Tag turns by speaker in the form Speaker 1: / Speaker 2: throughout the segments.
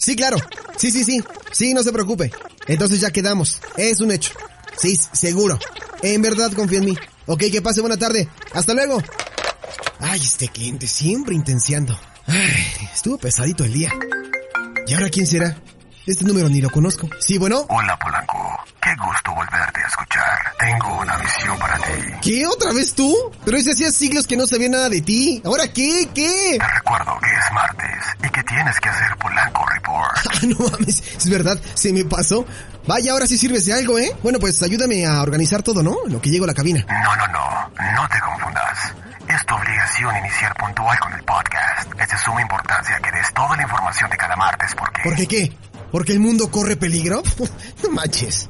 Speaker 1: Sí, claro. Sí, sí, sí. Sí, no se preocupe. Entonces ya quedamos. Es un hecho. Sí, seguro. En verdad confía en mí. Ok, que pase buena tarde. Hasta luego. Ay, este cliente siempre intenciando. Ay, estuvo pesadito el día. ¿Y ahora quién será? Este número ni lo conozco. Sí, bueno.
Speaker 2: Hola, Polanco. Qué gusto volverte a escuchar. Tengo una misión para ti.
Speaker 1: ¿Qué? ¿Otra vez tú? Pero ese hacía siglos que no sabía nada de ti. ¿Ahora qué? ¿Qué?
Speaker 2: Te recuerdo que es martes y que tienes que hacer Polanco Report.
Speaker 1: Ah, no mames. Es verdad, se me pasó. Vaya, ahora sí sirves de algo, ¿eh? Bueno, pues ayúdame a organizar todo, ¿no? Lo que llego a la cabina.
Speaker 2: No, no, no. No te confundas. Es tu obligación iniciar puntual con el podcast. Es de suma importancia que des toda la información de cada martes porque...
Speaker 1: ¿Por qué qué? ¿Porque el mundo corre peligro? no manches.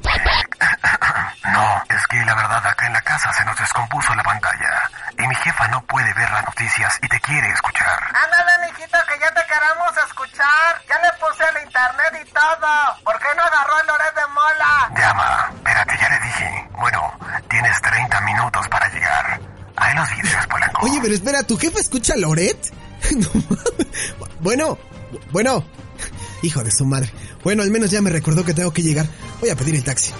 Speaker 2: No, es que la verdad acá en la casa se nos descompuso la pantalla. Y mi jefa no puede ver las noticias y te quiere escuchar.
Speaker 3: Ándale, mijito, que ya te queremos escuchar. Ya le puse el internet y todo. ¿Por qué no agarró el Loret de Mola?
Speaker 2: Llama, espérate, ya le dije. Bueno, tienes 30 minutos para llegar. Ahí los videos, Polanco.
Speaker 1: Oye, pero espera, ¿tu jefa escucha a Loret? Bueno, bueno. Hijo de su madre. Bueno, al menos ya me recordó que tengo que llegar. Voy a pedir el taxi.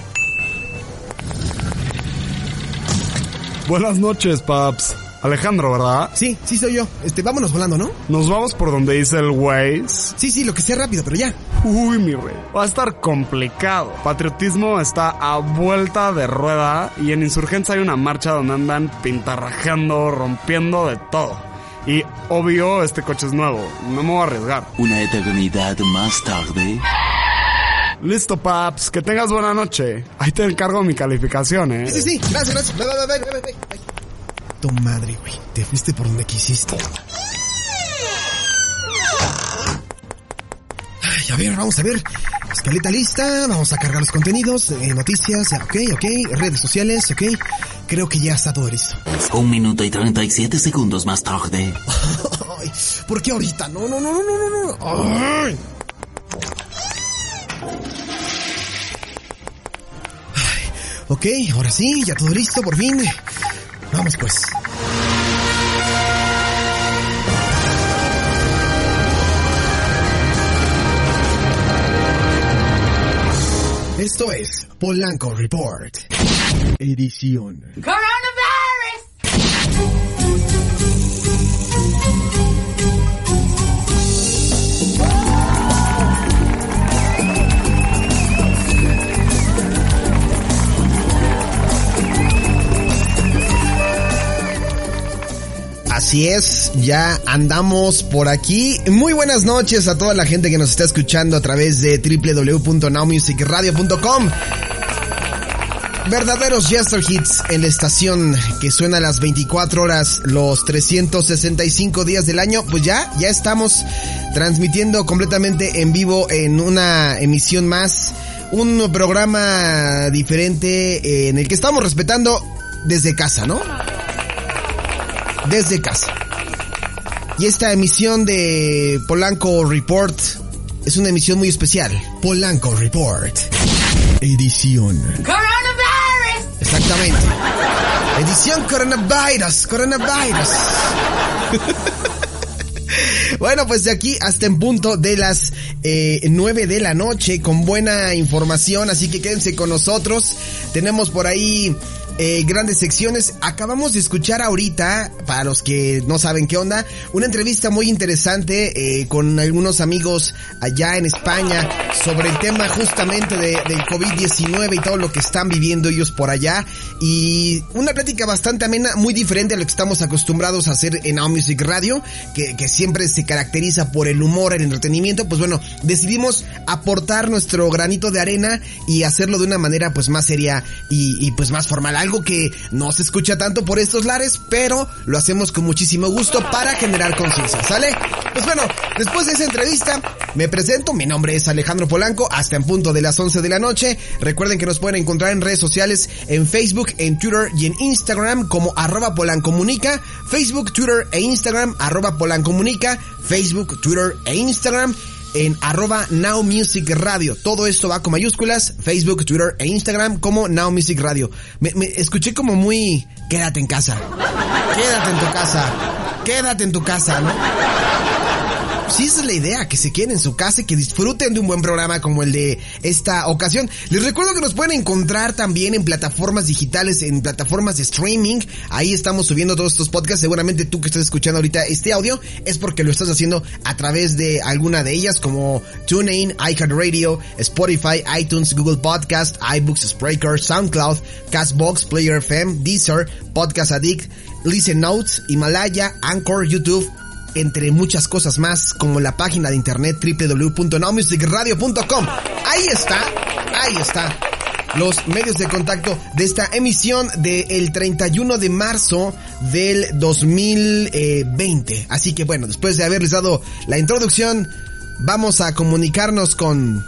Speaker 4: Buenas noches, paps. Alejandro, ¿verdad?
Speaker 1: Sí, sí soy yo. Este, vámonos volando, ¿no?
Speaker 4: Nos vamos por donde dice el Waze.
Speaker 1: Sí, sí, lo que sea rápido, pero ya.
Speaker 4: Uy, mi rey. Va a estar complicado. Patriotismo está a vuelta de rueda y en Insurgencia hay una marcha donde andan pintarrajeando, rompiendo de todo. Y obvio, este coche es nuevo. No me voy a arriesgar.
Speaker 5: Una eternidad más tarde.
Speaker 4: Listo, paps. Que tengas buena noche. Ahí te encargo mi calificación, ¿eh?
Speaker 1: Sí, sí, sí. Gracias, gracias. Bye, bye, bye. Tu madre, güey. Te fuiste por donde quisiste. Ay, a ver, vamos a ver. Escaleta lista, vamos a cargar los contenidos, eh, noticias, ok, ok, redes sociales, ok. Creo que ya está todo listo.
Speaker 5: Un minuto y 37 segundos más tarde.
Speaker 1: Ay, ¿Por qué ahorita? No, no, no, no, no, no, no. Ay. Ay, Ok, ahora sí, ya todo listo, por fin. Vamos pues. Esto es Polanco Report. Edición. Así es, ya andamos por aquí. Muy buenas noches a toda la gente que nos está escuchando a través de www.nowmusicradio.com. Verdaderos Jester Hits en la estación que suena a las 24 horas, los 365 días del año. Pues ya, ya estamos transmitiendo completamente en vivo en una emisión más. Un programa diferente en el que estamos respetando desde casa, ¿no? Desde casa. Y esta emisión de Polanco Report es una emisión muy especial. Polanco Report. Edición. Exactamente. Edición coronavirus, coronavirus. Bueno, pues de aquí hasta en punto de las eh, 9 de la noche con buena información, así que quédense con nosotros. Tenemos por ahí eh, grandes secciones. Acabamos de escuchar ahorita, para los que no saben qué onda, una entrevista muy interesante eh, con algunos amigos allá en España sobre el tema justamente de, del COVID-19 y todo lo que están viviendo ellos por allá. Y una plática bastante amena, muy diferente a lo que estamos acostumbrados a hacer en Now Music Radio, que, que siempre se caracteriza por el humor, el entretenimiento. Pues bueno, decidimos aportar nuestro granito de arena y hacerlo de una manera pues más seria y, y pues más formal. Algo que no se escucha tanto por estos lares, pero lo hacemos con muchísimo gusto para generar conciencia, ¿sale? Pues bueno, después de esa entrevista, me presento, mi nombre es Alejandro Polanco, hasta en punto de las 11 de la noche. Recuerden que nos pueden encontrar en redes sociales, en Facebook, en Twitter y en Instagram como arroba polancomunica, Facebook, Twitter e Instagram arroba polancomunica, Facebook, Twitter e Instagram en arroba Now Music Radio. Todo esto va con mayúsculas, Facebook, Twitter e Instagram como Now Music Radio. Me, me escuché como muy, quédate en casa, quédate en tu casa, quédate en tu casa, ¿no? Sí, esa es la idea, que se queden en su casa y que disfruten de un buen programa como el de esta ocasión. Les recuerdo que nos pueden encontrar también en plataformas digitales, en plataformas de streaming. Ahí estamos subiendo todos estos podcasts. Seguramente tú que estás escuchando ahorita este audio es porque lo estás haciendo a través de alguna de ellas como TuneIn, iHeartRadio, Spotify, iTunes, Google Podcast, iBooks, Spreaker, SoundCloud, Castbox, Player FM, Deezer, Podcast Addict, Listen Notes, Himalaya, Anchor, YouTube, entre muchas cosas más, como la página de internet www.nowmusicradio.com. Ahí está, ahí está. Los medios de contacto de esta emisión del 31 de marzo del 2020. Así que bueno, después de haberles dado la introducción, vamos a comunicarnos con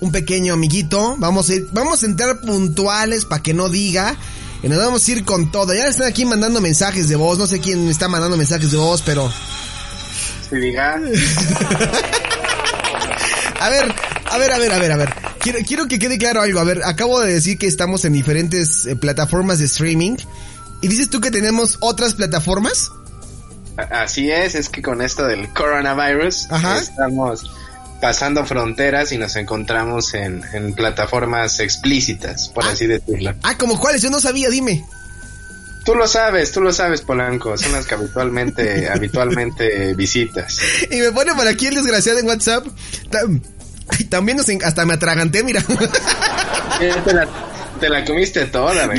Speaker 1: un pequeño amiguito. Vamos a, ir, vamos a entrar puntuales para que no diga. Y nos vamos a ir con todo. Ya están aquí mandando mensajes de voz. No sé quién está mandando mensajes de voz, pero
Speaker 6: se diga.
Speaker 1: a ver, a ver, a ver, a ver, a ver. Quiero, quiero que quede claro algo. A ver, acabo de decir que estamos en diferentes eh, plataformas de streaming. ¿Y dices tú que tenemos otras plataformas?
Speaker 6: Así es, es que con esto del coronavirus Ajá. estamos pasando fronteras y nos encontramos en, en plataformas explícitas, por
Speaker 1: ah.
Speaker 6: así decirlo.
Speaker 1: Ah, ¿como cuáles? Yo no sabía, dime.
Speaker 6: Tú lo sabes, tú lo sabes, Polanco. Son las que habitualmente, habitualmente visitas.
Speaker 1: Y me pone por aquí el desgraciado en WhatsApp. También nos hasta me atraganté, mira.
Speaker 6: Te la, te la comiste toda, no.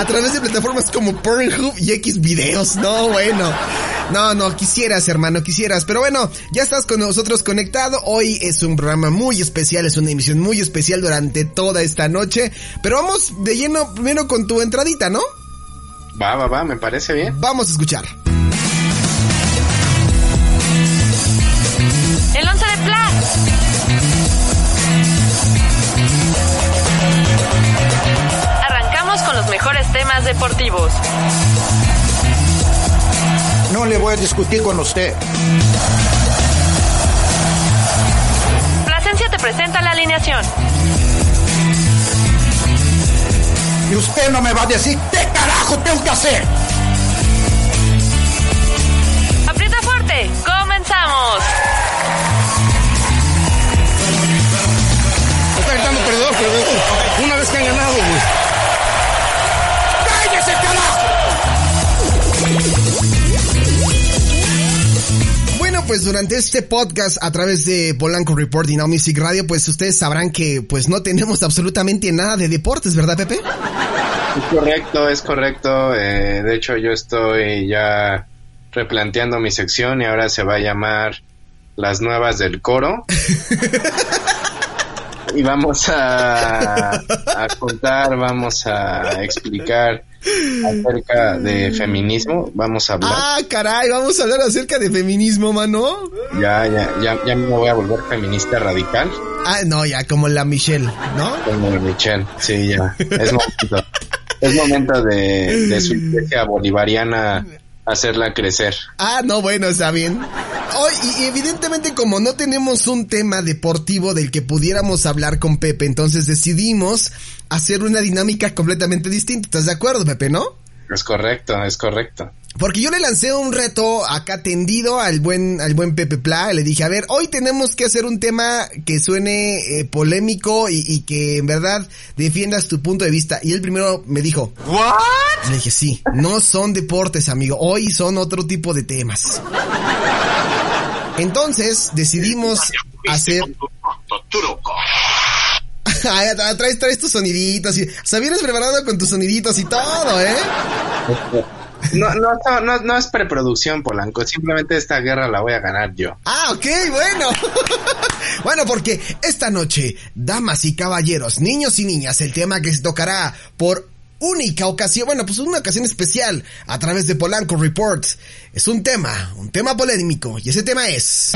Speaker 1: A través de plataformas como Pornhub y X videos. No, bueno. No, no, quisieras, hermano, quisieras. Pero bueno, ya estás con nosotros conectado. Hoy es un programa muy especial, es una emisión muy especial durante toda esta noche. Pero vamos de lleno primero con tu entradita, ¿no?
Speaker 6: Va, va, va, me parece bien.
Speaker 1: Vamos a escuchar.
Speaker 7: El once de Pla. Arrancamos con los mejores temas deportivos.
Speaker 8: No le voy a discutir con usted.
Speaker 7: Plasencia te presenta la alineación.
Speaker 8: Y usted no me va a decir qué carajo tengo que hacer.
Speaker 1: Pues durante este podcast a través de Polanco Report y Now Music Radio, pues ustedes sabrán que pues no tenemos absolutamente nada de deportes, ¿verdad, Pepe?
Speaker 6: Es correcto, es correcto. Eh, de hecho, yo estoy ya replanteando mi sección y ahora se va a llamar Las Nuevas del Coro. y vamos a, a contar, vamos a explicar acerca de feminismo, vamos a hablar.
Speaker 1: Ah, caray, vamos a hablar acerca de feminismo, mano.
Speaker 6: Ya, ya, ya, ya me voy a volver feminista radical.
Speaker 1: Ah, no, ya como la Michelle, ¿no?
Speaker 6: Como la Michelle, sí, ya. Es momento, es momento de, de su iglesia bolivariana hacerla crecer.
Speaker 1: Ah, no, bueno, está bien. Hoy, y evidentemente como no tenemos un tema deportivo del que pudiéramos hablar con Pepe, entonces decidimos hacer una dinámica completamente distinta. ¿Estás de acuerdo, Pepe, no?
Speaker 6: Es correcto, es correcto.
Speaker 1: Porque yo le lancé un reto acá tendido al buen, al buen Pepe Pla. Le dije, a ver, hoy tenemos que hacer un tema que suene eh, polémico y, y, que en verdad defiendas tu punto de vista. Y él primero me dijo, ¿What? Le dije, sí, no son deportes, amigo. Hoy son otro tipo de temas. Entonces decidimos hacer... traes, traes tus soniditos y, o sea, vienes preparado con tus soniditos y todo, ¿eh?
Speaker 6: No, no, no, no es preproducción, Polanco. Simplemente esta guerra la voy a ganar yo.
Speaker 1: Ah, ok, bueno. bueno, porque esta noche, damas y caballeros, niños y niñas, el tema que se tocará por única ocasión, bueno, pues una ocasión especial a través de Polanco Report. Es un tema, un tema polémico y ese tema es...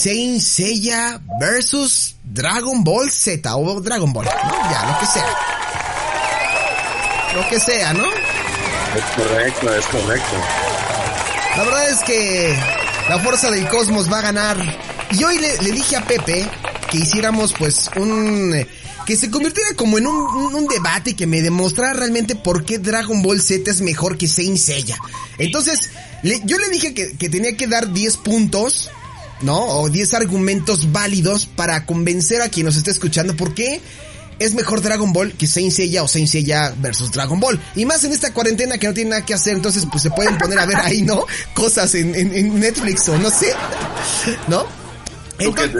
Speaker 1: Saint Seiya versus Dragon Ball Z o Dragon Ball, ¿no? Ya, lo que sea. Lo que sea, ¿no?
Speaker 6: Es correcto, es correcto.
Speaker 1: La verdad es que la fuerza del cosmos va a ganar. Y hoy le, le dije a Pepe que hiciéramos pues un... eh, que se convirtiera como en un, un- un debate que me demostrara realmente por qué Dragon Ball Z es mejor que Saint Seiya. Entonces, le- yo le dije que, que tenía que dar 10 puntos, ¿no? O 10 argumentos válidos para convencer a quien nos esté escuchando por qué es mejor Dragon Ball que Saint Seiya o Saint Seiya versus Dragon Ball. Y más en esta cuarentena que no tiene nada que hacer, entonces pues se pueden poner a ver ahí, ¿no? Cosas en, en- en Netflix o no sé, ¿no?
Speaker 6: ¿Tú, qué,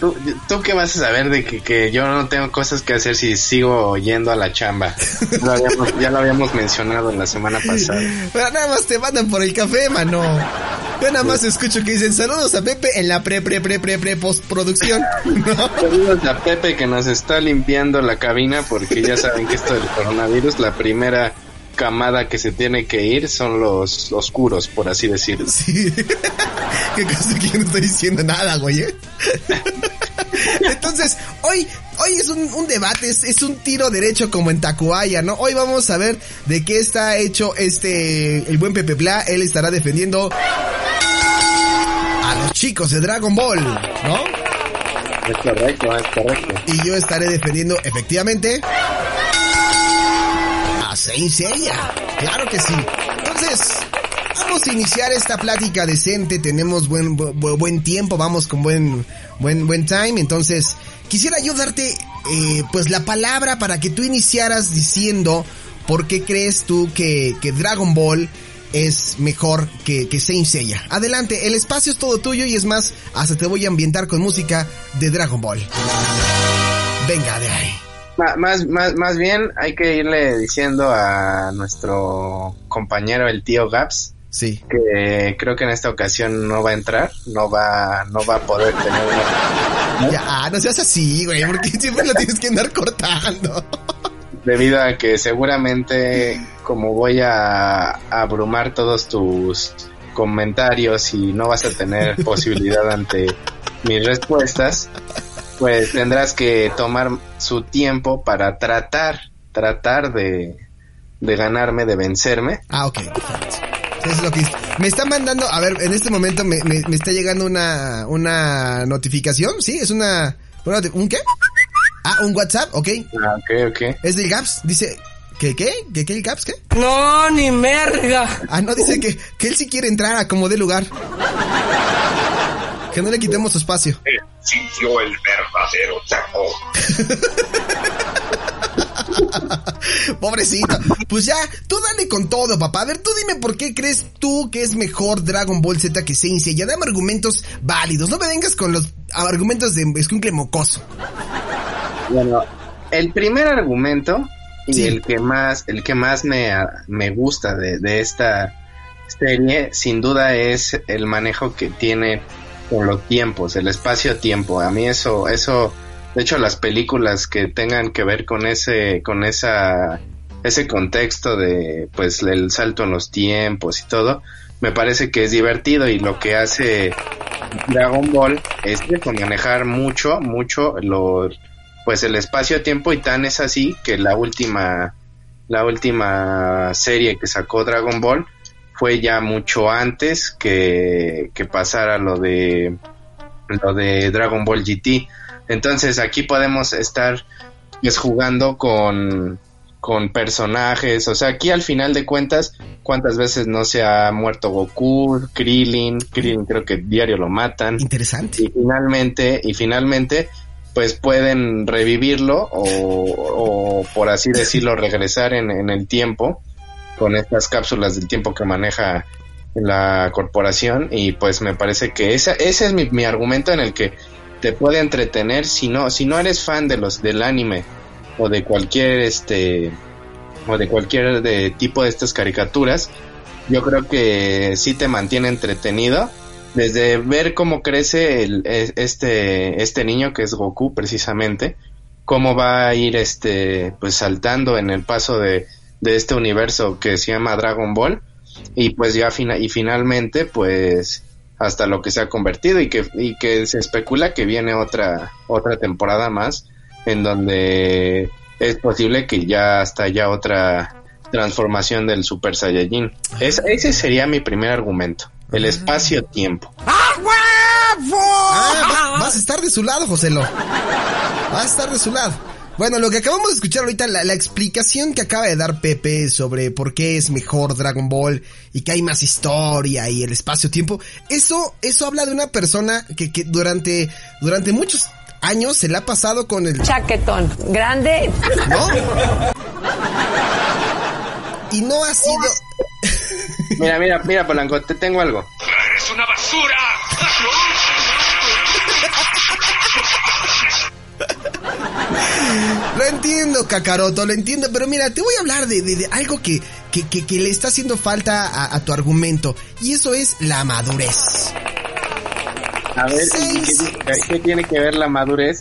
Speaker 6: tú- tú qué vas a saber de que, que yo no tengo cosas que hacer si sigo yendo a la chamba? Ya lo habíamos, ya lo habíamos mencionado en la semana pasada.
Speaker 1: Pero nada más te mandan por el café, mano. Yo nada más escucho que dicen saludos a Pepe en la pre, pre, pre, pre, pre, postproducción.
Speaker 6: Saludos a Pepe que nos está limpiando la cabina porque ya saben que esto del coronavirus, la primera camada que se tiene que ir son los oscuros, por así decirlo.
Speaker 1: Sí. ¿Qué cosa que no estoy diciendo nada, güey? ¿eh? Entonces, hoy, hoy es un, un debate, es, es un tiro derecho como en Tacuaya, ¿no? Hoy vamos a ver de qué está hecho este, el buen Pepe Bla. Él estará defendiendo a los chicos de Dragon Ball, ¿no?
Speaker 6: Es correcto, es correcto.
Speaker 1: Y yo estaré defendiendo efectivamente Seiya. Claro que sí. Entonces, vamos a iniciar esta plática decente. Tenemos buen, bu- buen tiempo, vamos con buen, buen, buen time. Entonces, quisiera yo darte, eh, pues la palabra para que tú iniciaras diciendo por qué crees tú que, que Dragon Ball es mejor que, que Saint Seiya. Adelante, el espacio es todo tuyo y es más, hasta te voy a ambientar con música de Dragon Ball. Venga de ahí.
Speaker 6: Más, más, más bien hay que irle diciendo a nuestro compañero el tío Gaps
Speaker 1: Sí.
Speaker 6: que creo que en esta ocasión no va a entrar, no va, no va a poder tener una
Speaker 1: Ya, ah, no seas así, güey, porque siempre lo tienes que andar cortando.
Speaker 6: debido a que seguramente como voy a abrumar todos tus comentarios y no vas a tener posibilidad ante mis respuestas, pues tendrás que tomar su tiempo para tratar, tratar de, de ganarme, de vencerme.
Speaker 1: Ah, ok, perfecto. Eso es lo que me está mandando, a ver, en este momento me, me, me está llegando una, una notificación, ¿sí? Es una, ¿un qué? Ah, un WhatsApp, ok.
Speaker 6: Ah, ok, ok.
Speaker 1: Es del Gaps, dice, ¿qué, qué? ¿Qué, qué el Gaps, qué?
Speaker 9: No, ni merga.
Speaker 1: Ah, no, dice que, que él sí quiere entrar a como de lugar. Que no le quitemos su espacio.
Speaker 8: Sintió el verdadero terror.
Speaker 1: Pobrecito. Pues ya, tú dale con todo, papá. A ver, tú dime por qué crees tú que es mejor Dragon Ball Z que Saint Seiya. Dame argumentos válidos. No me vengas con los argumentos de escuincle mocoso.
Speaker 6: Bueno, el primer argumento y
Speaker 1: Sí.
Speaker 6: el que más, el que más me, me gusta de, de esta serie, sin duda es el manejo que tiene con los tiempos, el espacio-tiempo. A mí eso, eso, de hecho, las películas que tengan que ver con ese, con esa, ese contexto de, pues, el salto en los tiempos y todo, me parece que es divertido y lo que hace Dragon Ball es eso, manejar mucho, mucho los pues el espacio-tiempo y tan es así que la última la última serie que sacó Dragon Ball fue ya mucho antes que, que pasara lo de lo de Dragon Ball GT. Entonces aquí podemos estar pues jugando con con personajes, o sea, aquí al final de cuentas, cuántas veces no se ha muerto Goku, Krillin, Krillin creo que diario lo matan.
Speaker 1: Interesante.
Speaker 6: Y finalmente, y finalmente, pues pueden revivirlo o, o, por así decirlo, regresar en, en el tiempo con estas cápsulas del tiempo que maneja la corporación y pues me parece que esa, ese es mi, argumento en el que te puede entretener si no, si no eres fan de los del anime o de cualquier este o de cualquier de tipo de estas caricaturas, yo creo que sí te mantiene entretenido. Desde ver cómo crece el, es- este, este niño que es Goku precisamente, cómo va a ir este, pues saltando en el paso de, de este universo que se llama Dragon Ball y pues ya fina- y finalmente pues hasta lo que se ha convertido y que, y que se especula que viene otra, otra temporada más en donde es posible que ya hasta haya otra transformación del Super Saiyajin. Es- ese sería mi primer argumento, el espacio-tiempo.
Speaker 1: Ah, va- vas a estar de su lado, Joselo. Vas a estar de su lado. Bueno, lo que acabamos de escuchar ahorita, la, la explicación que acaba de dar Pepe sobre por qué es mejor Dragon Ball y que hay más historia y el espacio-tiempo, eso, eso habla de una persona que, que durante, durante muchos años se la ha pasado con el...
Speaker 10: Chaquetón, grande.
Speaker 1: ¿No? Y no ha sido...
Speaker 6: Mira, mira, mira, Polanco, te tengo algo.
Speaker 11: ¡Es una basura!
Speaker 1: Lo entiendo, Kakaroto, lo entiendo, pero mira, te voy a hablar de, de- de algo que, que, que- que le está haciendo falta a, a tu argumento, y eso es la madurez.
Speaker 6: A ver, ¿y ¿qué, qué tiene que ver la madurez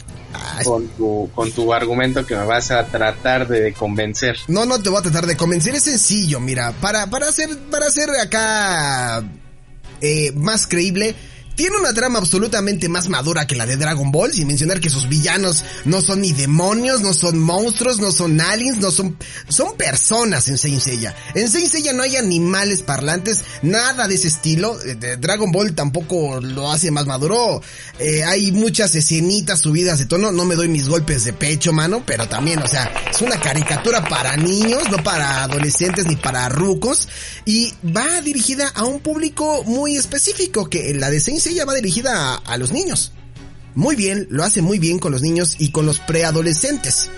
Speaker 6: con tu, con tu argumento que me vas a tratar de convencer?
Speaker 1: No, no te voy a tratar de convencer, es sencillo, mira, para, para hacer, para hacer acá eh, más creíble, tiene una trama absolutamente más madura que la de Dragon Ball, sin mencionar que sus villanos no son ni demonios, no son monstruos, no son aliens, no son, son personas en Saint Seiya. En Saint Seiya no hay animales parlantes, nada de ese estilo, Eh, Dragon Ball tampoco lo hace más maduro, Eh, hay muchas escenitas subidas de tono, no me doy mis golpes de pecho, mano, pero también, o sea, es una caricatura para niños, no para adolescentes ni para rucos, y va dirigida a un público muy específico, que la de Saint Seiya va dirigida a, a los niños. Muy bien, lo hace muy bien con los niños y con los preadolescentes.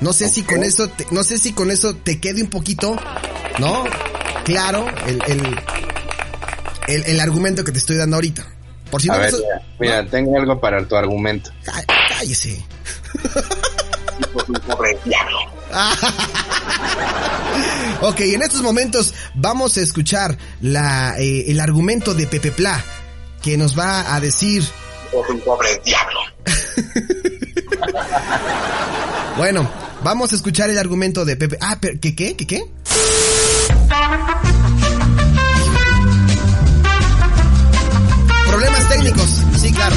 Speaker 1: No sé si con eso, te- no sé si con eso te quede un poquito, ¿no? Claro, el, el, el, el argumento que te estoy dando ahorita. Por si
Speaker 6: a
Speaker 1: no,
Speaker 6: ver, mira, mira, tengo algo para tu argumento.
Speaker 1: Cá- cállese. Ok, en estos momentos vamos a escuchar la, eh, el argumento de Pepe Pla, que nos va a decir,
Speaker 11: ¡Un pobre diablo!
Speaker 1: bueno, vamos a escuchar el argumento de Pepe. Ah, pero, ¿qué, qué, qué, qué? Problemas técnicos, sí, claro.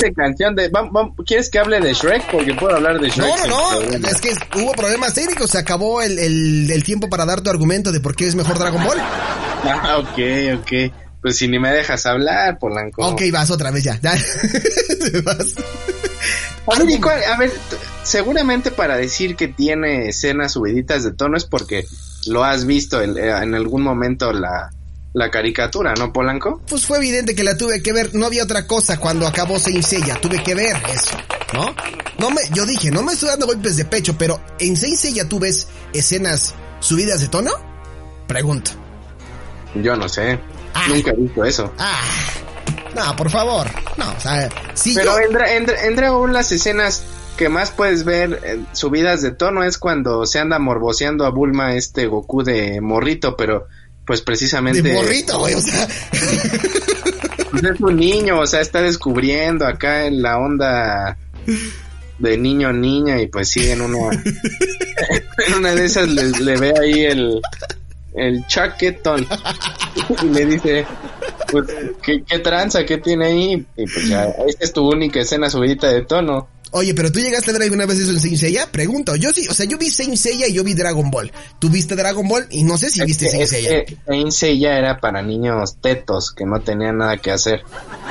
Speaker 6: Parece canción de... vam- vam- ¿Quieres que hable de Shrek? Porque puedo hablar de Shrek.
Speaker 1: No, no, no, es que hubo problemas técnicos, se acabó el, el, el tiempo para dar tu argumento de por qué es mejor Dragon Ball.
Speaker 6: Ah, ok, ok. Pues si ni me dejas hablar, Polanco.
Speaker 1: Ok, vas otra vez ya. ya. Vas.
Speaker 6: A ver, y cuál- a ver, seguramente para decir que tiene escenas subiditas de tono es porque lo has visto en, en algún momento la, la caricatura, ¿no, Polanco?
Speaker 1: Pues fue evidente que la tuve que ver, no había otra cosa cuando acabó Saint Seiya, tuve que ver eso, ¿no? No me, yo dije, no me estoy dando golpes de pecho, pero en Saint Seiya tú ves escenas subidas de tono? Pregunto.
Speaker 6: Yo no sé. Nunca he visto eso.
Speaker 1: Ah, no, por favor, no, o sea, si
Speaker 6: Pero
Speaker 1: yo...
Speaker 6: en, Dra- en, Dra- en Dragon Ball las escenas que más puedes ver eh, subidas de tono es cuando se anda morboseando a Bulma este Goku de morrito, pero pues precisamente...
Speaker 1: De morrito, güey, o sea...
Speaker 6: Pues es un niño, o sea, está descubriendo acá en la onda de niño niña y pues sí, en una, en una de esas le, le ve ahí el, el chaquetón y le dice, pues, ¿qué, qué tranza, qué tiene ahí? Y pues ya, esta es tu única escena subidita de tono.
Speaker 1: Oye, pero tú llegaste a ver alguna vez eso en Saint Seiya? Pregunto, yo sí, o sea, yo vi Saint Seiya y yo vi Dragon Ball. Tú viste Dragon Ball y no sé si viste
Speaker 6: Es
Speaker 1: Saint
Speaker 6: que-
Speaker 1: Seiya.
Speaker 6: es que Saint Seiya era para niños tetos que no tenían nada que hacer.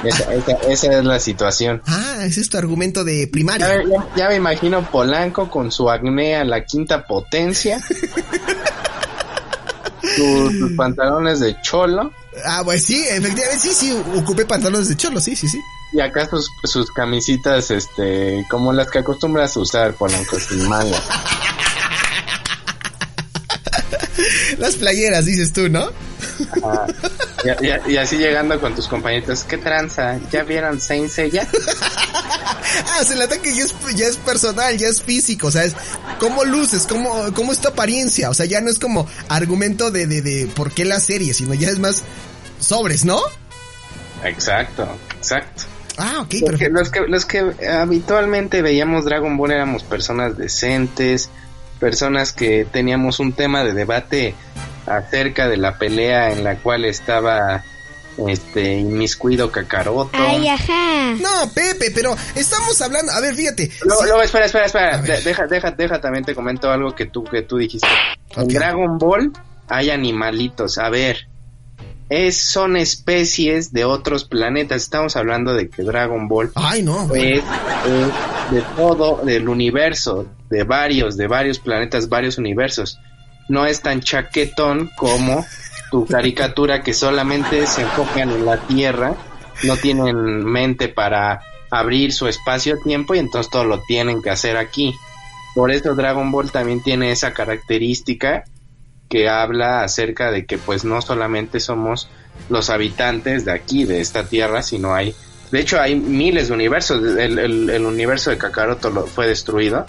Speaker 6: Esa, esa, esa es la situación.
Speaker 1: Ah, ese es tu argumento de primaria.
Speaker 6: Ya, me- ya- ya me imagino Polanco con su acné a la quinta potencia. sus, sus pantalones de cholo.
Speaker 1: Ah, pues sí, efectivamente, sí, sí, ocupé pantalones de cholo, sí, sí, sí.
Speaker 6: Y acá sus, sus camisitas, este, como las que acostumbras a usar, Polanco, sin manga.
Speaker 1: Las playeras, dices tú, ¿no?
Speaker 6: Y, y- y así llegando con tus compañitos, ¿qué tranza? ¿Ya vieron Saint Seiya?
Speaker 1: Ah, o sea, el ataque ya es, ya es personal, ya es físico, o sea, es cómo luces, cómo, cómo es tu apariencia, o sea, ya no es como argumento de, de, de por qué la serie, sino ya es más sobres, ¿no?
Speaker 6: Exacto, exacto.
Speaker 1: Ah, ok,
Speaker 6: los que, los que habitualmente veíamos Dragon Ball éramos personas decentes, personas que teníamos un tema de debate acerca de la pelea en la cual estaba este inmiscuido Kakaroto.
Speaker 10: ajá.
Speaker 1: No, Pepe, pero estamos hablando, a ver, fíjate.
Speaker 6: Luego, espera, espera, espera. De- deja, deja, deja, también te comento algo que tú, que tú dijiste. En Dragon Ball hay animalitos. A ver, es, son especies de otros planetas. Estamos hablando de que Dragon Ball
Speaker 1: Ay, no, güey.
Speaker 6: es, es de todo, del universo, de varios, de varios planetas, varios universos. No es tan chaquetón como tu caricatura que solamente se enfocan en la Tierra, no tienen mente para abrir su espacio-tiempo y entonces todo lo tienen que hacer aquí. Por eso Dragon Ball también tiene esa característica que habla acerca de que pues no solamente somos los habitantes de aquí, de esta tierra, sino hay, de hecho hay miles de universos, el, el- universo de Kakaroto lo, fue destruido,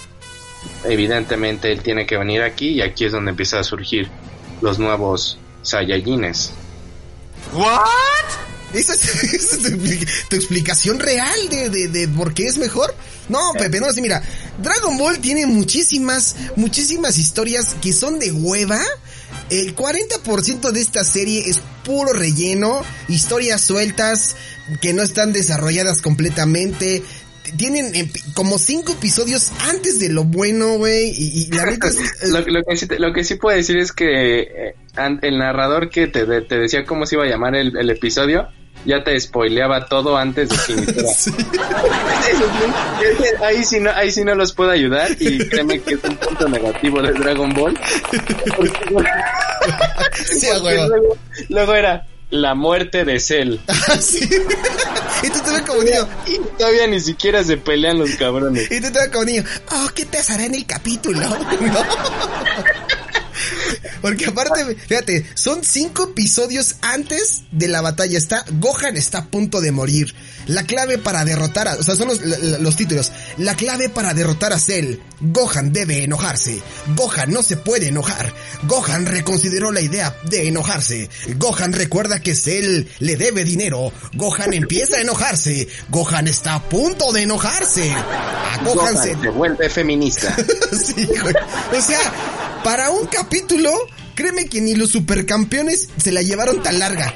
Speaker 6: evidentemente él tiene que venir aquí y aquí es donde empieza a surgir los nuevos Saiyajines.
Speaker 1: ¿Esa es, esa es tu, expli- tu explicación real de, de, de por qué es mejor? No, Pepe, no, sí, mira, Dragon Ball tiene muchísimas, muchísimas historias que son de hueva. El 40% de esta serie es puro relleno, historias sueltas que no están desarrolladas completamente. Tienen epi- como cinco episodios antes de lo bueno, güey, y, y la neta es...
Speaker 6: lo, lo que sí, lo que sí puedo decir es que eh, el narrador que te, te decía cómo se iba a llamar el, el episodio ya te spoileaba todo antes de que iniciara. ahí, sí no, ahí sí no los puedo ayudar y créeme que es un punto negativo de Dragon Ball.
Speaker 1: Sí,
Speaker 6: luego, luego era la muerte de Cell.
Speaker 1: sí. Y tú te ves como niño.
Speaker 6: Y todavía ni siquiera se pelean los cabrones.
Speaker 1: Y tú te ves como niño. Oh, ¿qué pasará en el capítulo? ¿No? Porque aparte, fíjate, son cinco episodios antes de la batalla. Está, Gohan está a punto de morir. La clave para derrotar a, o sea, son los, los títulos. La clave para derrotar a Cell. Gohan debe enojarse. Gohan no se puede enojar. Gohan reconsideró la idea de enojarse. Gohan recuerda que Cell le debe dinero. Gohan empieza a enojarse. Gohan está a punto de enojarse. A Gohan,
Speaker 6: Gohan
Speaker 1: se
Speaker 6: se vuelve feminista.
Speaker 1: sí, güey. O sea, para un capítulo, créeme que ni los supercampeones se la llevaron tan larga.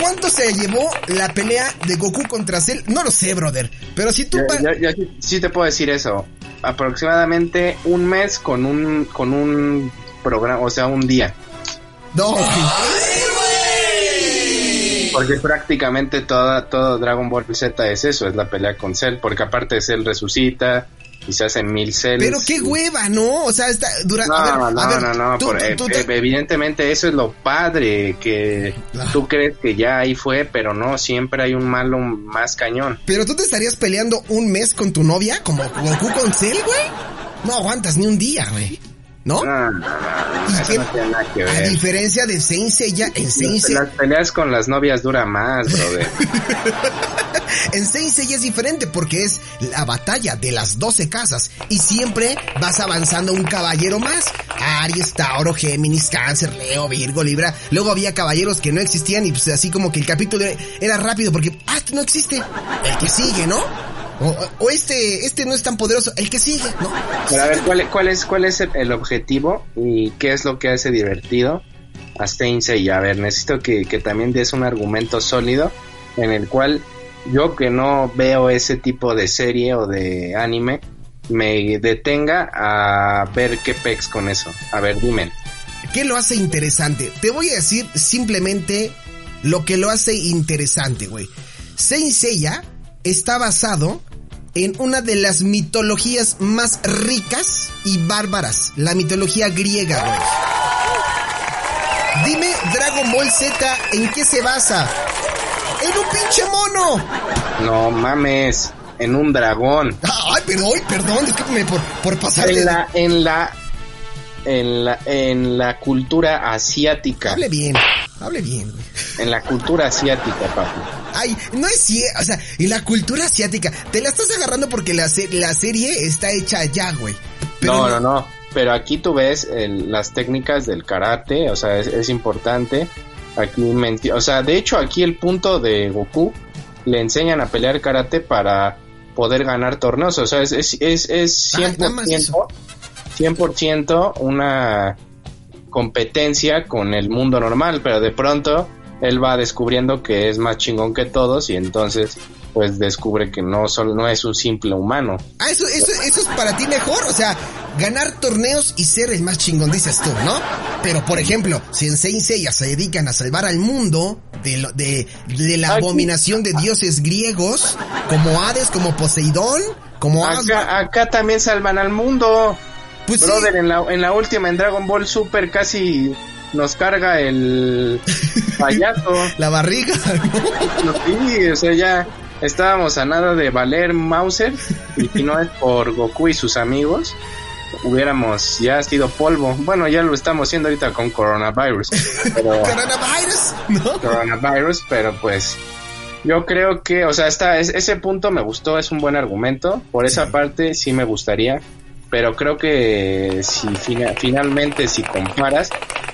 Speaker 1: ¿Cuánto se llevó la pelea de Goku contra Cell? No lo sé, brother. Pero si tú...
Speaker 6: Yo, sí te puedo decir eso. Aproximadamente un mes con un con un programa, o sea, un día.
Speaker 1: No,
Speaker 6: Porque prácticamente toda, todo Dragon Ball Z es eso, es la pelea con Cell, porque aparte Cell resucita se hacen mil cells.
Speaker 1: pero qué hueva, ¿no? O sea, está durante...
Speaker 6: No, no, no, no, por- eh, eh,
Speaker 1: te-
Speaker 6: evidentemente eso es lo padre, que
Speaker 1: Ah.
Speaker 6: tú crees que ya ahí fue, pero no, siempre hay un malo más cañón.
Speaker 1: Pero tú te estarías peleando un mes con tu novia, como Goku con Cell, güey. No aguantas ni un día, güey. ¿No?
Speaker 6: No, no, no,
Speaker 1: ¿Y
Speaker 6: eso no tiene nada que
Speaker 1: A
Speaker 6: ver.
Speaker 1: diferencia de Saint Seiya, en Saint Seiya...
Speaker 6: Las peleas con las novias dura más, brother.
Speaker 1: En Saint Seiya es diferente porque es la batalla de las 12 casas y siempre vas avanzando un caballero más. Aries, Tauro, Géminis, Cáncer, Leo, Virgo, Libra. Luego había caballeros que no existían y pues así como que el capítulo era rápido porque, ah, no existe. El que sigue, ¿no? O, este, este no es tan poderoso, el que sigue, ¿no?
Speaker 6: Pero a ver, ¿cuál, cuál es, cuál es el, objetivo y qué es lo que hace divertido a Saint Seiya? A ver, necesito que, que también des un argumento sólido en el cual yo que no veo ese tipo de serie o de anime me detenga a ver qué pex con eso. A ver, dime.
Speaker 1: ¿Qué lo hace interesante? Te voy a decir simplemente lo que lo hace interesante, güey. Saint Seiya está basado en una de las mitologías más ricas y bárbaras, la mitología griega, güey. Dime, Dragon Ball Z, ¿en qué se basa? ¡En un pinche mono!
Speaker 6: No mames, en un dragón.
Speaker 1: Ay, pero hoy, perdón, discúlpeme por, por pasar.
Speaker 6: En la, en la, en la, en la cultura asiática.
Speaker 1: Hable bien, hable bien,
Speaker 6: en la cultura asiática, papi.
Speaker 1: Ay, no es cierto, o sea, en la cultura asiática, te la estás agarrando porque la, se- la serie está hecha allá, güey.
Speaker 6: No, no, no. Pero aquí tú ves el- las técnicas del karate, o sea, es, es importante. Aquí, menti- o sea, de hecho aquí el punto de Goku le enseñan a pelear karate para poder ganar torneos, o sea, es, es, es, es
Speaker 1: Ah, nada más
Speaker 6: 100%, 100% una competencia con el mundo normal, pero de pronto él va descubriendo que es más chingón que todos y entonces pues descubre que no solo no es un simple humano.
Speaker 1: Ah, eso, eso, eso es para ti mejor, o sea, ganar torneos y ser el más chingón, dices tú, ¿no? Pero, por ejemplo, si en Saint Seiya se dedican a salvar al mundo de, lo- de, de la abominación de dioses griegos, como Hades, como Poseidón, como.
Speaker 6: Acá, acá también salvan al mundo.
Speaker 1: Pues sí.
Speaker 6: Brother, en la, en la última, en Dragon Ball Super, casi nos carga el payaso.
Speaker 1: La barriga,
Speaker 6: ¿no? Sí, o sea, ya estábamos a nada de valer Mauser. Y si no es por Goku y sus amigos, hubiéramos ya sido polvo. Bueno, ya lo estamos haciendo ahorita con coronavirus. Pero,
Speaker 1: Coronavirus, ¿no?
Speaker 6: coronavirus, pero pues yo creo que, o sea, está, es- ese punto me gustó, es un buen argumento. Por esa parte sí me gustaría, pero creo que si fina- finalmente si comparas,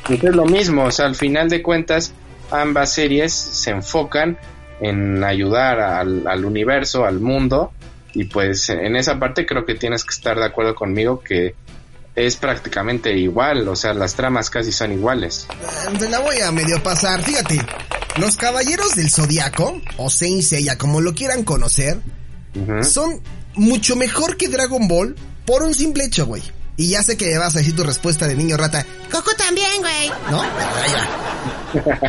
Speaker 6: pues es lo mismo, o sea, al final de cuentas ambas series se enfocan en ayudar al, al universo, al mundo, y pues en esa parte creo que tienes que estar de acuerdo conmigo que es prácticamente igual, o sea, las tramas casi son iguales.
Speaker 1: Te la voy a medio pasar. Fíjate, los caballeros del zodiaco, o Saint Seiya, como lo quieran conocer, son mucho mejor que Dragon Ball por un simple hecho, güey. Y ya sé que me vas a decir tu respuesta de niño rata. Coco también, güey. ¿No? Ahí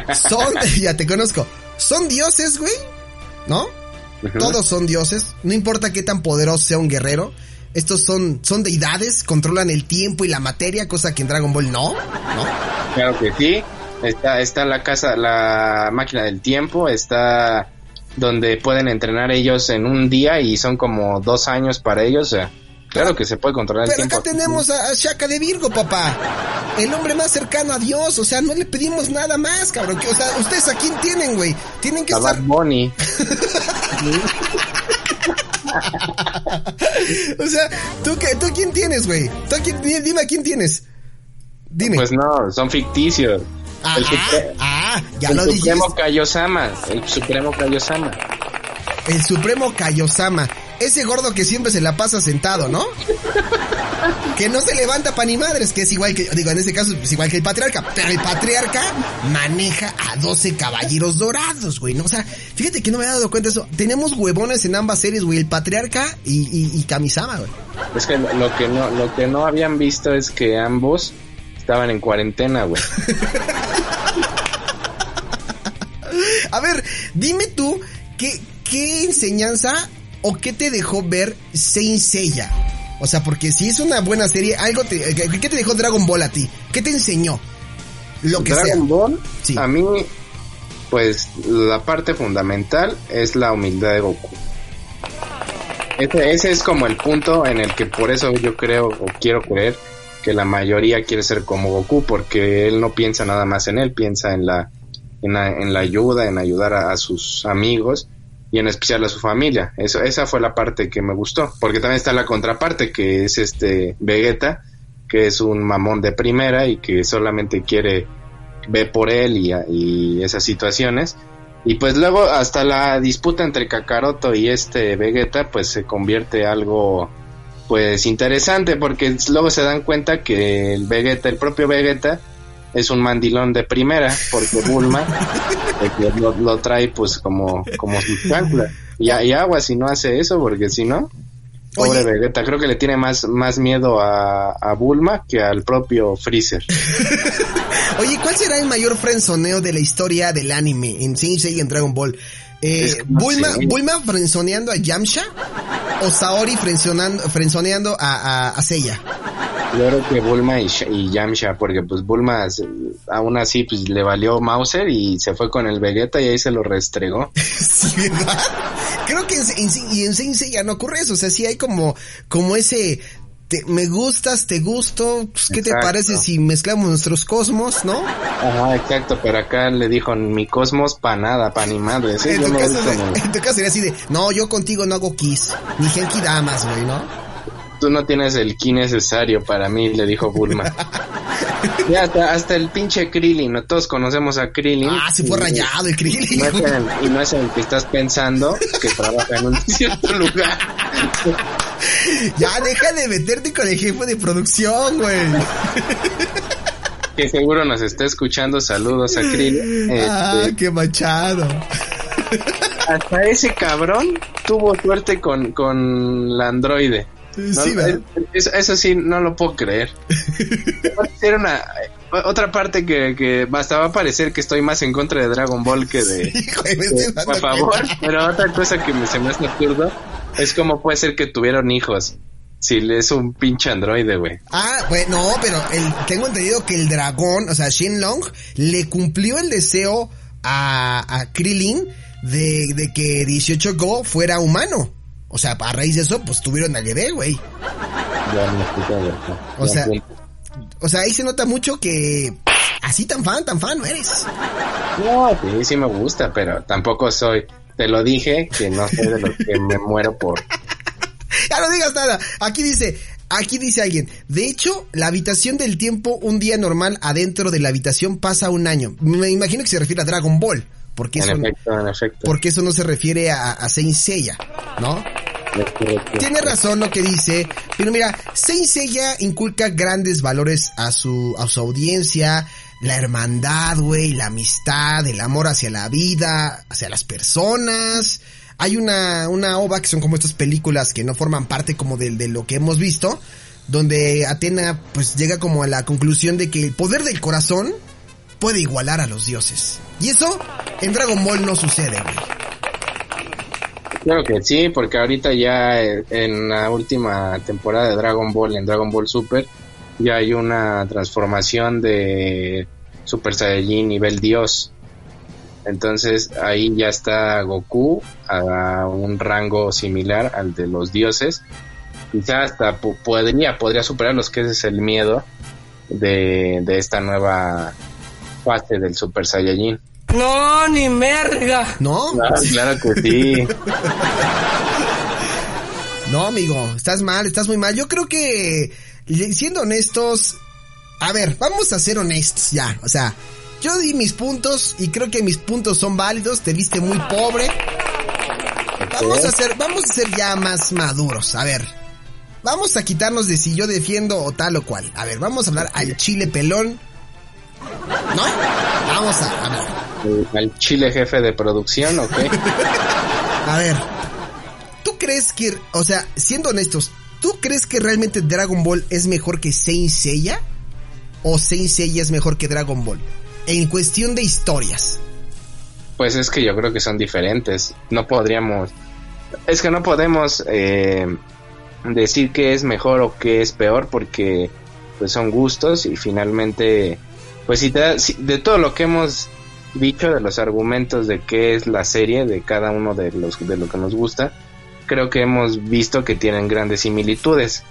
Speaker 1: va. Son, ya te conozco. Son dioses, güey. ¿No? Todos son dioses. No importa qué tan poderoso sea un guerrero. Estos son, son deidades, controlan el tiempo y la materia, cosa que en Dragon Ball no. ¿No?
Speaker 6: Claro que sí. Está, está la casa, la máquina del tiempo, está donde pueden entrenar ellos en un día y son como dos años para ellos. O sea, claro que se puede controlar el
Speaker 1: Pero
Speaker 6: tiempo.
Speaker 1: acá tenemos a, Shaka de Virgo, papá. El hombre más cercano a Dios. O sea, no le pedimos nada más, cabrón. O sea, ustedes a quién tienen, güey. Tienen que
Speaker 6: A
Speaker 1: estar.
Speaker 6: Bad Bunny.
Speaker 1: O sea, ¿tú, qué, ¿tú quién tienes, güey? ¿Tú a quién- di- dime a quién tienes. Dime.
Speaker 6: Pues no, son ficticios.
Speaker 1: ah,
Speaker 6: el supre-
Speaker 1: ah, ya
Speaker 6: el
Speaker 1: lo.
Speaker 6: Supremo Kaiosama. El Supremo Kaiosama.
Speaker 1: El Supremo Kaiosama. Ese gordo que siempre se la pasa sentado, ¿no? que no se levanta pa' ni madres, que es igual que, digo, en ese caso es igual que el patriarca, pero el patriarca maneja a 12 caballeros dorados, güey, ¿no? O sea, fíjate que no me he dado cuenta de eso. Tenemos huevones en ambas series, güey, el patriarca y, y, y Kamisama, güey.
Speaker 6: Es que lo lo que no, lo que no habían visto es que ambos estaban en cuarentena, güey.
Speaker 1: A ver, dime tú, ¿qué, qué enseñanza o qué te dejó ver Saint Seiya? O sea, porque si es una buena serie, algo te, ¿qué qué te dejó Dragon Ball a ti? ¿Qué te enseñó? Lo que
Speaker 6: Dragon
Speaker 1: sea.
Speaker 6: Ball,
Speaker 1: Sí.
Speaker 6: a mí, pues la parte fundamental es la humildad de Goku. Ese, ese es como el punto en el que por eso yo creo o quiero creer que la mayoría quiere ser como Goku porque él no piensa nada más en él, piensa en la en la, en la ayuda, en ayudar a, a sus amigos y en especial a su familia. Eso, esa fue la parte que me gustó, porque también está la contraparte que es este Vegeta, que es un mamón de primera y que solamente quiere ver por él y, y esas situaciones. Y pues luego hasta la disputa entre Kakaroto y este Vegeta pues se convierte algo pues interesante porque luego se dan cuenta que el Vegeta, el propio Vegeta es un mandilón de primera porque Bulma que lo, lo trae pues como como su chancla y, y agua si no hace eso porque si no pobre
Speaker 1: Oye.
Speaker 6: Vegeta creo que le tiene más más miedo a, a Bulma que al propio Freezer
Speaker 1: Oye, ¿cuál será el mayor frenzoneo de la historia del anime en Saint Seiya y en Dragon Ball? Eh, Bulma. Bulma frenzoneando a Yamcha o Saori frenzoneando, frenzoneando a, a, a Seiya.
Speaker 6: Yo creo que Bulma y, y Yamcha, porque pues Bulma aún así pues le valió Mauser y se fue con el Vegeta y ahí se lo restregó.
Speaker 1: Sí, ¿verdad? Creo que en, y en Saint Seiya no ocurre eso, o sea, sí hay como, como ese, te- me gustas, te gusto, pues, ¿qué te parece si mezclamos nuestros cosmos, no?
Speaker 6: Ajá, exacto, pero acá le dijo mi cosmos pa' nada, pa' ni madre. Sí,
Speaker 1: en, tu caso, en tu caso sería así de, no, yo contigo no hago kiss, ni Genki Damas, güey, ¿no?
Speaker 6: Tú no tienes el ki necesario para mí, le dijo Bulma. ya hasta, hasta el pinche Krillin, ¿no? todos conocemos a Krillin.
Speaker 1: Ah, se fue
Speaker 6: Y-
Speaker 1: rayado el Krillin.
Speaker 6: No es el- y no es el que estás pensando que trabaja en un cierto lugar.
Speaker 1: Ya, deja de meterte con el jefe de producción, güey.
Speaker 6: Que seguro nos está escuchando. Saludos a Krillin.
Speaker 1: Ah,
Speaker 6: Este,
Speaker 1: qué manchado.
Speaker 6: hasta ese cabrón tuvo suerte con, con la androide.
Speaker 1: Sí,
Speaker 6: eso, eso sí, no lo puedo creer. Era una otra parte que, que hasta va a parecer que estoy más en contra de Dragon Ball que de,
Speaker 1: Güey, estoy
Speaker 6: de- a favor.
Speaker 1: cuenta.
Speaker 6: Pero otra cosa que me, se me hace absurdo es cómo puede ser que tuvieron hijos. Si es un pinche androide, güey.
Speaker 1: Ah, bueno, no, pero el, tengo entendido que el dragón, o sea, Shenlong, le cumplió el deseo a, a Krillin de, de que 18 Go fuera humano. O sea, a raíz de eso, pues tuvieron al bebé, güey.
Speaker 6: Ya me.
Speaker 1: O sea. O sea, ahí se nota mucho que así tan fan, tan fan no eres.
Speaker 6: No, sí, sí me gusta, pero tampoco soy. Te lo dije que no soy de los que me muero por.
Speaker 1: Ya no digas nada. Aquí dice, aquí dice alguien. De hecho, la habitación del tiempo, un día normal adentro de la habitación pasa un año. Me imagino que se refiere a Dragon Ball. Porque eso,
Speaker 6: En efecto, en efecto.
Speaker 1: porque eso no se refiere a, a Saint Seiya, ¿no? Tiene razón lo que dice, pero mira, Saint Seiya inculca grandes valores a su, a su audiencia, la hermandad, güey, la amistad, el amor hacia la vida, hacia las personas. Hay una, una ova que son como estas películas que no forman parte como de, de lo que hemos visto, donde Atena pues llega como a la conclusión de que el poder del corazón puede igualar a los dioses. Y eso en Dragon Ball no sucede, güey.
Speaker 6: Claro que sí, porque ahorita ya eh, en la última temporada de Dragon Ball, en Dragon Ball Super, ya hay una transformación de Super Saiyajin nivel Dios. Entonces ahí ya está Goku a un rango similar al de los dioses. Quizá hasta podría, podría superarlos, que ese es el miedo de, de esta nueva fase del Super Saiyajin.
Speaker 9: No, ni merga.
Speaker 1: ¿No?
Speaker 6: Claro, claro que sí.
Speaker 1: No, amigo, estás mal, estás muy mal. Yo creo que, siendo honestos, a ver, vamos a ser honestos ya. O sea, yo di mis puntos y creo que mis puntos son válidos. Te viste muy pobre. Vamos a ser, vamos a ser ya más maduros. A ver, vamos a quitarnos de si yo defiendo o tal o cual. A ver, vamos a hablar al chile pelón. ¿No? Vamos a, a ver.
Speaker 6: Al chile jefe de producción, ¿ok?
Speaker 1: A ver, ¿tú crees que, o sea, siendo honestos, ¿tú crees que realmente Dragon Ball es mejor que Saint Seiya? ¿O Saint Seiya es mejor que Dragon Ball? En cuestión de historias.
Speaker 6: Pues es que yo creo que son diferentes. No podríamos. Es que no podemos eh, decir que es mejor o que es peor porque pues son gustos y finalmente pues si te da- si- de todo lo que hemos dicho de los argumentos de qué es la serie de cada uno de los de lo que nos gusta creo que hemos visto que tienen grandes similitudes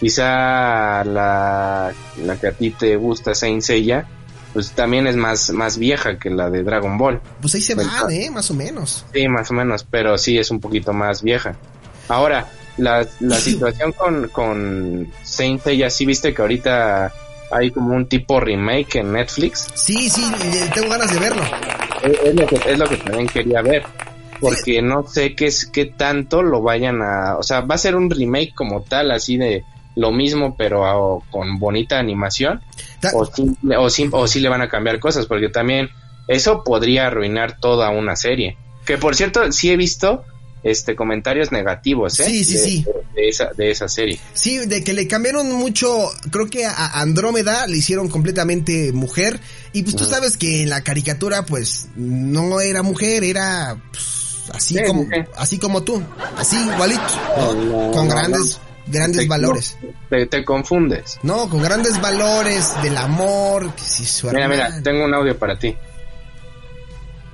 Speaker 6: quizá la, la que a ti te gusta Saint Seiya pues también es más más vieja que la de Dragon Ball
Speaker 1: Pues ahí se
Speaker 6: Bueno.
Speaker 1: van, ¿eh? Más o menos.
Speaker 6: Sí, más o menos, pero sí es un poquito más vieja. Ahora, la, la situación con, con Saint Seiya, sí viste que ahorita hay como un tipo remake en Netflix.
Speaker 1: Sí, sí, eh, tengo ganas de verlo.
Speaker 6: Es, es lo, que, es lo que también quería ver. Porque no sé qué, es, qué tanto lo vayan a... O sea, va a ser un remake como tal, así de lo mismo, pero a- con bonita animación. O, simple- o, sim- o sí le van a cambiar cosas, porque también eso podría arruinar toda una serie. Que por cierto, sí he visto este comentarios negativos, ¿eh?
Speaker 1: Sí, sí,
Speaker 6: de,
Speaker 1: sí.
Speaker 6: De, de esa, de esa serie.
Speaker 1: Sí, de que le cambiaron mucho, creo que a Andrómeda le hicieron completamente mujer. Y pues tú sabes que en la caricatura, pues, no era mujer, era pues, así
Speaker 6: Sí,
Speaker 1: como,
Speaker 6: sí.
Speaker 1: así como tú, así igualito, ¿no?
Speaker 6: No,
Speaker 1: con
Speaker 6: no,
Speaker 1: grandes, grandes
Speaker 6: Te-
Speaker 1: valores.
Speaker 6: Te, te confundes.
Speaker 1: No, con grandes valores del amor, que si su
Speaker 6: Mira,
Speaker 1: hermana-
Speaker 6: mira, tengo un audio para ti.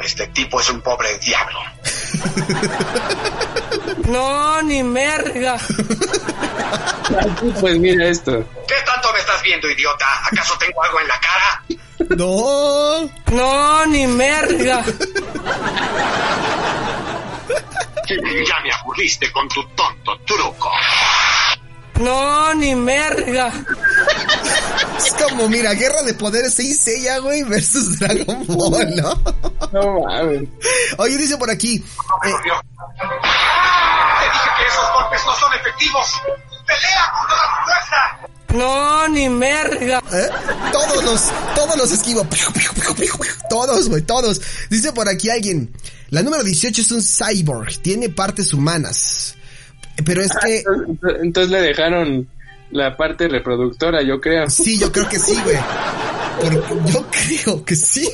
Speaker 11: Este tipo es un pobre diablo.
Speaker 9: No, ni merga.
Speaker 6: Pues mira esto.
Speaker 11: ¿Qué tanto me estás viendo, idiota? ¿Acaso tengo algo en la cara?
Speaker 1: No.
Speaker 9: No, ni merga.
Speaker 11: Ya me aburriste con tu tonto truco.
Speaker 9: No, ni merga.
Speaker 1: Es como, mira, Guerra de Poderes 6 Seiya, güey, versus Dragon Ball, ¿no?
Speaker 6: No mames.
Speaker 1: Oye, dice por aquí. eh,
Speaker 11: Te dije que esos golpes no son efectivos. ¡Pelea con toda tu fuerza!
Speaker 9: No, ni merga.
Speaker 1: ¿eh? Todos los, todos los esquivo. Todos, güey, todos. Dice por aquí alguien. La número 18 es un cyborg. Tiene partes humanas. Pero es que.
Speaker 6: Entonces, entonces le dejaron la parte reproductora, yo creo.
Speaker 1: Sí, yo creo que sí, güey. Por- yo creo que sí.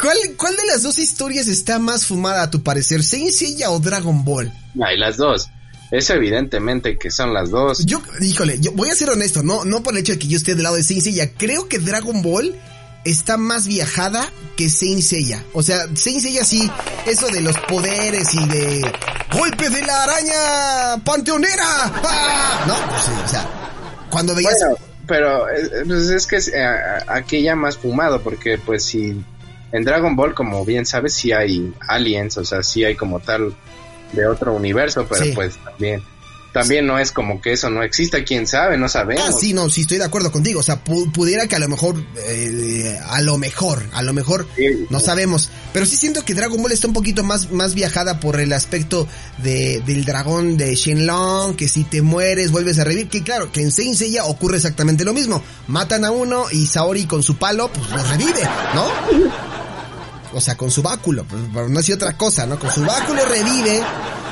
Speaker 1: ¿Cuál, ¿Cuál de las dos historias está más fumada a tu parecer? ¿Saint Seiya o Dragon Ball?
Speaker 6: Hay las dos. Es evidentemente que son las dos.
Speaker 1: Yo, híjole, yo voy a ser honesto, no, no por el hecho de que yo esté del lado de Saint Seiya. Creo que Dragon Ball está más viajada que Saint Seiya. O sea, Saint Seiya sí, eso de los poderes y de golpe de la araña panteonera. ¡Ah! No, pues sí, o sea, cuando veías
Speaker 6: Bueno, pero eh, pues es que eh, aquí ya más fumado, porque pues si en Dragon Ball, como bien sabes, sí hay aliens, o sea, sí hay como tal de otro universo, pero
Speaker 1: Sí.
Speaker 6: pues también, también no es como que eso no exista, quién sabe, no sabemos.
Speaker 1: Ah, sí, no, sí estoy de acuerdo contigo. O sea, pu- pudiera que a lo mejor, eh, a lo mejor, a lo mejor,
Speaker 6: Sí.
Speaker 1: no sabemos. Pero sí siento que Dragon Ball está un poquito más, más viajada por el aspecto de, del dragón de Shenlong, que si te mueres vuelves a revivir. Que claro, que en Saint Seiya ocurre exactamente lo mismo. Matan a uno y Saori con su palo, pues lo revive, ¿no? O sea, con su báculo, pues, pero no hacía otra cosa, ¿no? Con su báculo revive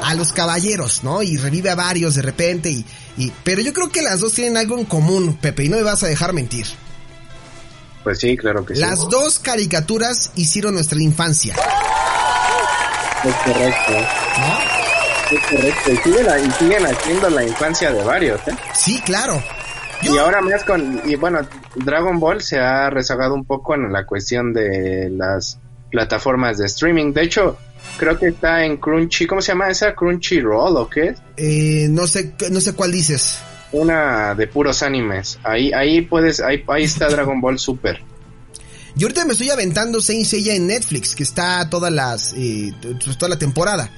Speaker 1: a los caballeros, ¿no? Y revive a varios de repente y, y, pero yo creo que las dos tienen algo en común, Pepe, y no me vas a dejar mentir.
Speaker 6: Pues sí, claro que sí.
Speaker 1: Las dos caricaturas hicieron nuestra infancia,
Speaker 6: Es correcto.
Speaker 1: ¿no?
Speaker 6: Es correcto. Y siguen, y siguen haciendo la infancia de varios, ¿eh?
Speaker 1: Sí, claro.
Speaker 6: Y ahora más con, y bueno, Dragon Ball se ha rezagado un poco en la cuestión de las plataformas de streaming. De hecho, creo que está en Crunchy, ¿cómo se llama esa? Crunchyroll o qué?
Speaker 1: Eh, no sé, no sé cuál dices.
Speaker 6: Una de puros animes. Ahí, ahí puedes, ahí, ahí está Dragon Ball Super.
Speaker 1: Yo ahorita me estoy aventando Saint Seiya en Netflix, que está todas las, eh, toda la temporada.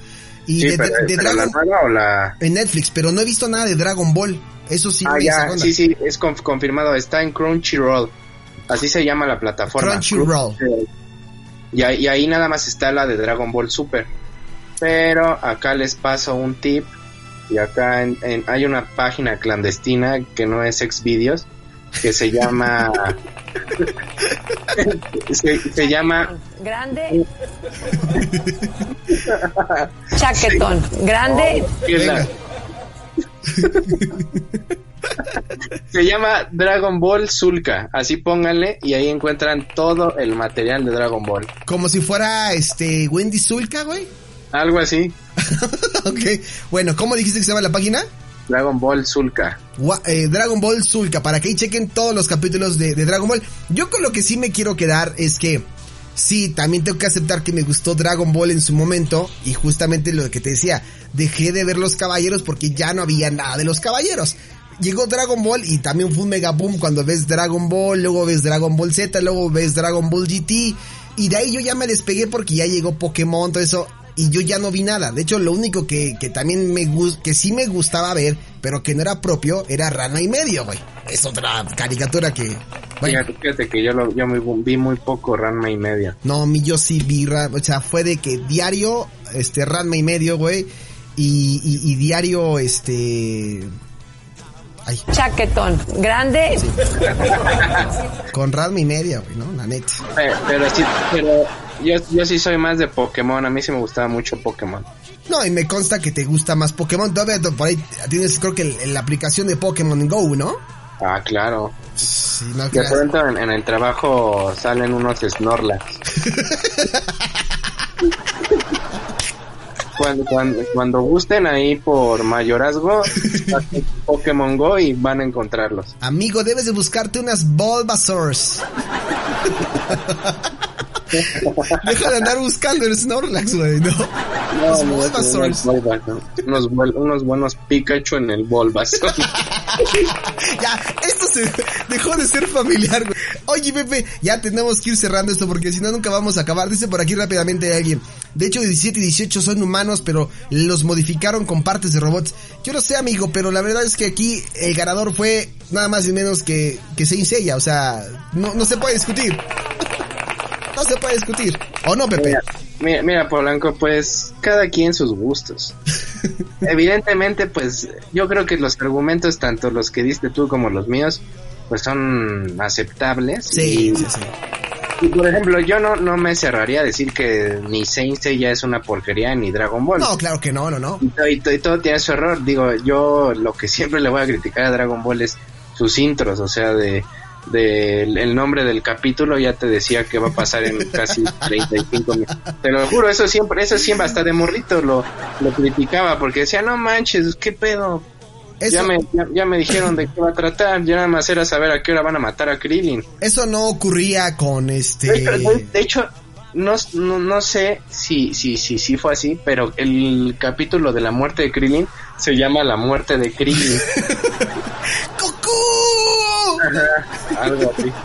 Speaker 1: Y
Speaker 6: Sí,
Speaker 1: de,
Speaker 6: pero,
Speaker 1: de
Speaker 6: pero la
Speaker 1: Dragon
Speaker 6: o la...
Speaker 1: en Netflix, pero no he visto nada de Dragon Ball. Eso sí,
Speaker 6: Ah, ya, sí, sí, es conf- confirmado. Está en Crunchyroll. Así se llama la plataforma.
Speaker 1: Crunchyroll.
Speaker 6: Y ahí, y ahí nada más está la de Dragon Ball Super. Pero acá les paso un tip. Y acá en- en- hay una página clandestina que no es Xvideos. Que se llama... se, se llama...
Speaker 10: Grande. Chaquetón. Grande.
Speaker 6: ¿qué es la- se llama Dragon Ball Zulka. Así pónganle y ahí encuentran todo el material de Dragon Ball.
Speaker 1: Como si fuera este Wendy Zulka, güey.
Speaker 6: Algo así.
Speaker 1: ok. Bueno, ¿cómo dijiste que se llama la página?
Speaker 6: Dragon Ball Zulka.
Speaker 1: Eh, Dragon Ball Zulka, para que ahí chequen todos los capítulos de, de Dragon Ball. Yo con lo que sí me quiero quedar es que sí, también tengo que aceptar que me gustó Dragon Ball en su momento y justamente lo que te decía, dejé de ver los caballeros porque ya no había nada de los caballeros. Llegó Dragon Ball y también fue un mega boom cuando ves Dragon Ball, luego ves Dragon Ball Z, luego ves Dragon Ball GT y de ahí yo ya me despegué porque ya llegó Pokémon, todo eso y yo ya no vi nada. De hecho, lo único que, que también me gus- que sí me gustaba ver, pero que no era propio, era Rana y medio, güey. Es otra caricatura que, bueno,
Speaker 6: Fíjate, fíjate que yo, lo, yo muy- vi muy poco Ranma y media.
Speaker 1: no, mi yo sí vi, o sea, fue de que diario, este, Ranma y medio, güey, y, y, y diario, este, ay,
Speaker 10: Chaquetón. Grande.
Speaker 1: con Ranma y media, güey, ¿no? La neta.
Speaker 6: Eh, pero sí, pero yo, yo sí soy más de Pokémon. A mí sí me gustaba mucho Pokémon.
Speaker 1: No, y me consta que te gusta más Pokémon. Todavía por ahí tienes, creo que el- la aplicación de Pokémon Go, ¿no?
Speaker 6: Ah, claro.
Speaker 1: Sí, no
Speaker 6: De pronto en, en el trabajo salen unos Snorlax. cuando, cuando, cuando gusten ahí por mayorazgo, Pokémon Go y van a encontrarlos.
Speaker 1: Amigo, debes de buscarte unas Bulbasaurs. Deja de andar buscando el Snorlax, güey, ¿no?
Speaker 6: No,
Speaker 1: Bulbasaurs.
Speaker 6: unos, Bulbasaur, unos, buenos Pikachu en el Bulbasaur.
Speaker 1: Ya, dejó de ser familiar. Oye, Pepe, ya tenemos que ir cerrando esto porque si no nunca vamos a acabar. Dice por aquí rápidamente alguien. De hecho, 17 y 18 son humanos, pero los modificaron con partes de robots. Yo no sé, amigo, pero la verdad es que aquí el ganador fue nada más y menos que, que Saint Seiya. O sea, no, no se puede discutir. No se puede discutir. ¿O no, Pepe?
Speaker 6: Mira, mira, mira, Polanco, pues cada quien sus gustos. Evidentemente, pues yo creo que los argumentos, tanto los que diste tú como los míos, pues son aceptables.
Speaker 1: Sí,
Speaker 6: y,
Speaker 1: sí, sí.
Speaker 6: y, por ejemplo, yo no, no me cerraría a decir que ni Saint Seiya es una porquería ni Dragon Ball.
Speaker 1: No, claro que no, no, no.
Speaker 6: Y, y todo tiene su error. Digo, yo lo que siempre le voy a criticar a Dragon Ball es sus intros, o sea, de, de el nombre del capítulo ya te decía que va a pasar en casi 35 minutos. Te lo juro, eso siempre, eso siempre hasta de morrito lo, lo criticaba porque decía, no manches, qué pedo.
Speaker 1: Eso-
Speaker 6: Ya me, ya, ya me dijeron de qué va a tratar, ya nada más era saber a qué hora van a matar a Krillin.
Speaker 1: Eso no ocurría con este...
Speaker 6: de- de hecho, no, no, no sé si, si, si, si fue así, pero el capítulo de la muerte de Krillin se llama La muerte de Krillin. Algo así.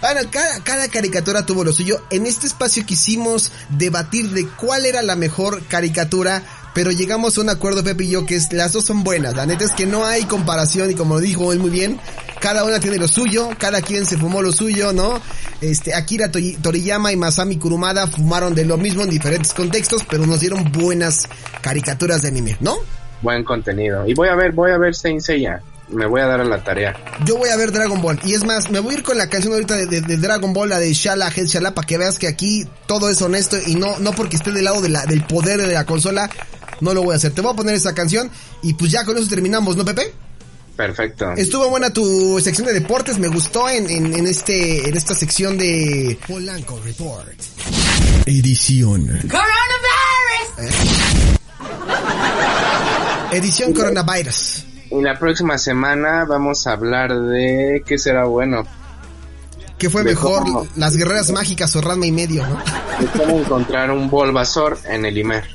Speaker 1: Bueno, cada, cada caricatura tuvo lo suyo. En este espacio quisimos debatir de cuál era la mejor caricatura, pero llegamos a un acuerdo Pepe y yo que es, las dos son buenas. La neta es que no hay comparación y como dijo él muy bien, cada una tiene lo suyo, cada quien se fumó lo suyo, ¿no? Este, Akira Tori- Toriyama y Masami Kurumada fumaron de lo mismo en diferentes contextos, pero nos dieron buenas caricaturas de anime, ¿no?
Speaker 6: Buen contenido. Y voy a ver, voy a ver Saint Seiya. Me voy a dar a la tarea.
Speaker 1: Yo voy a ver Dragon Ball. Y es más, me voy a ir con la canción ahorita de, de- de Dragon Ball, la de Shala, Head Shala, para que veas que aquí todo es honesto y no, no porque esté del lado de la, del poder de la consola, no lo voy a hacer. Te voy a poner esa canción y pues ya con eso terminamos, ¿no, Pepe?
Speaker 6: Perfecto.
Speaker 1: Estuvo buena tu sección de deportes, me gustó en, en, en este, en esta sección de Polanco Report. Edición. Edición Coronavirus.
Speaker 6: Y la próxima semana vamos a hablar de qué será bueno.
Speaker 1: ¿Qué fue
Speaker 6: De
Speaker 1: mejor?
Speaker 6: cómo-
Speaker 1: Las guerreras mágicas o Ranma y medio, ¿no?
Speaker 6: De cómo encontrar un Bulbasaur en el Imer.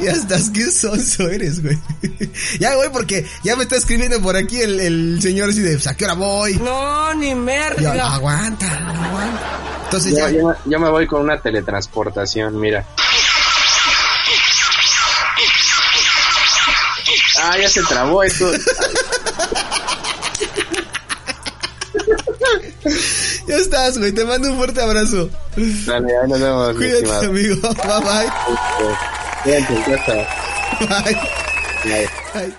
Speaker 1: Ya estás, qué sonso eres, güey. Ya, güey, porque ya me está escribiendo por aquí el, el señor así de, pues, ¿a qué hora voy?
Speaker 9: No, ni
Speaker 1: Yo,
Speaker 9: merga.
Speaker 1: aguanta, aguanta. Entonces
Speaker 6: Yo,
Speaker 1: ya,
Speaker 6: yo- yo me voy con una teletransportación, mira. Ah, ya se trabó esto.
Speaker 1: ya estás, güey, te mando un fuerte abrazo.
Speaker 6: Dale, ahí nos vemos,
Speaker 1: Cuídate,
Speaker 6: estimado.
Speaker 1: amigo. Bye, bye.
Speaker 6: Este, Cuídate, ya está.
Speaker 1: Bye.
Speaker 6: Bye.
Speaker 1: Bye.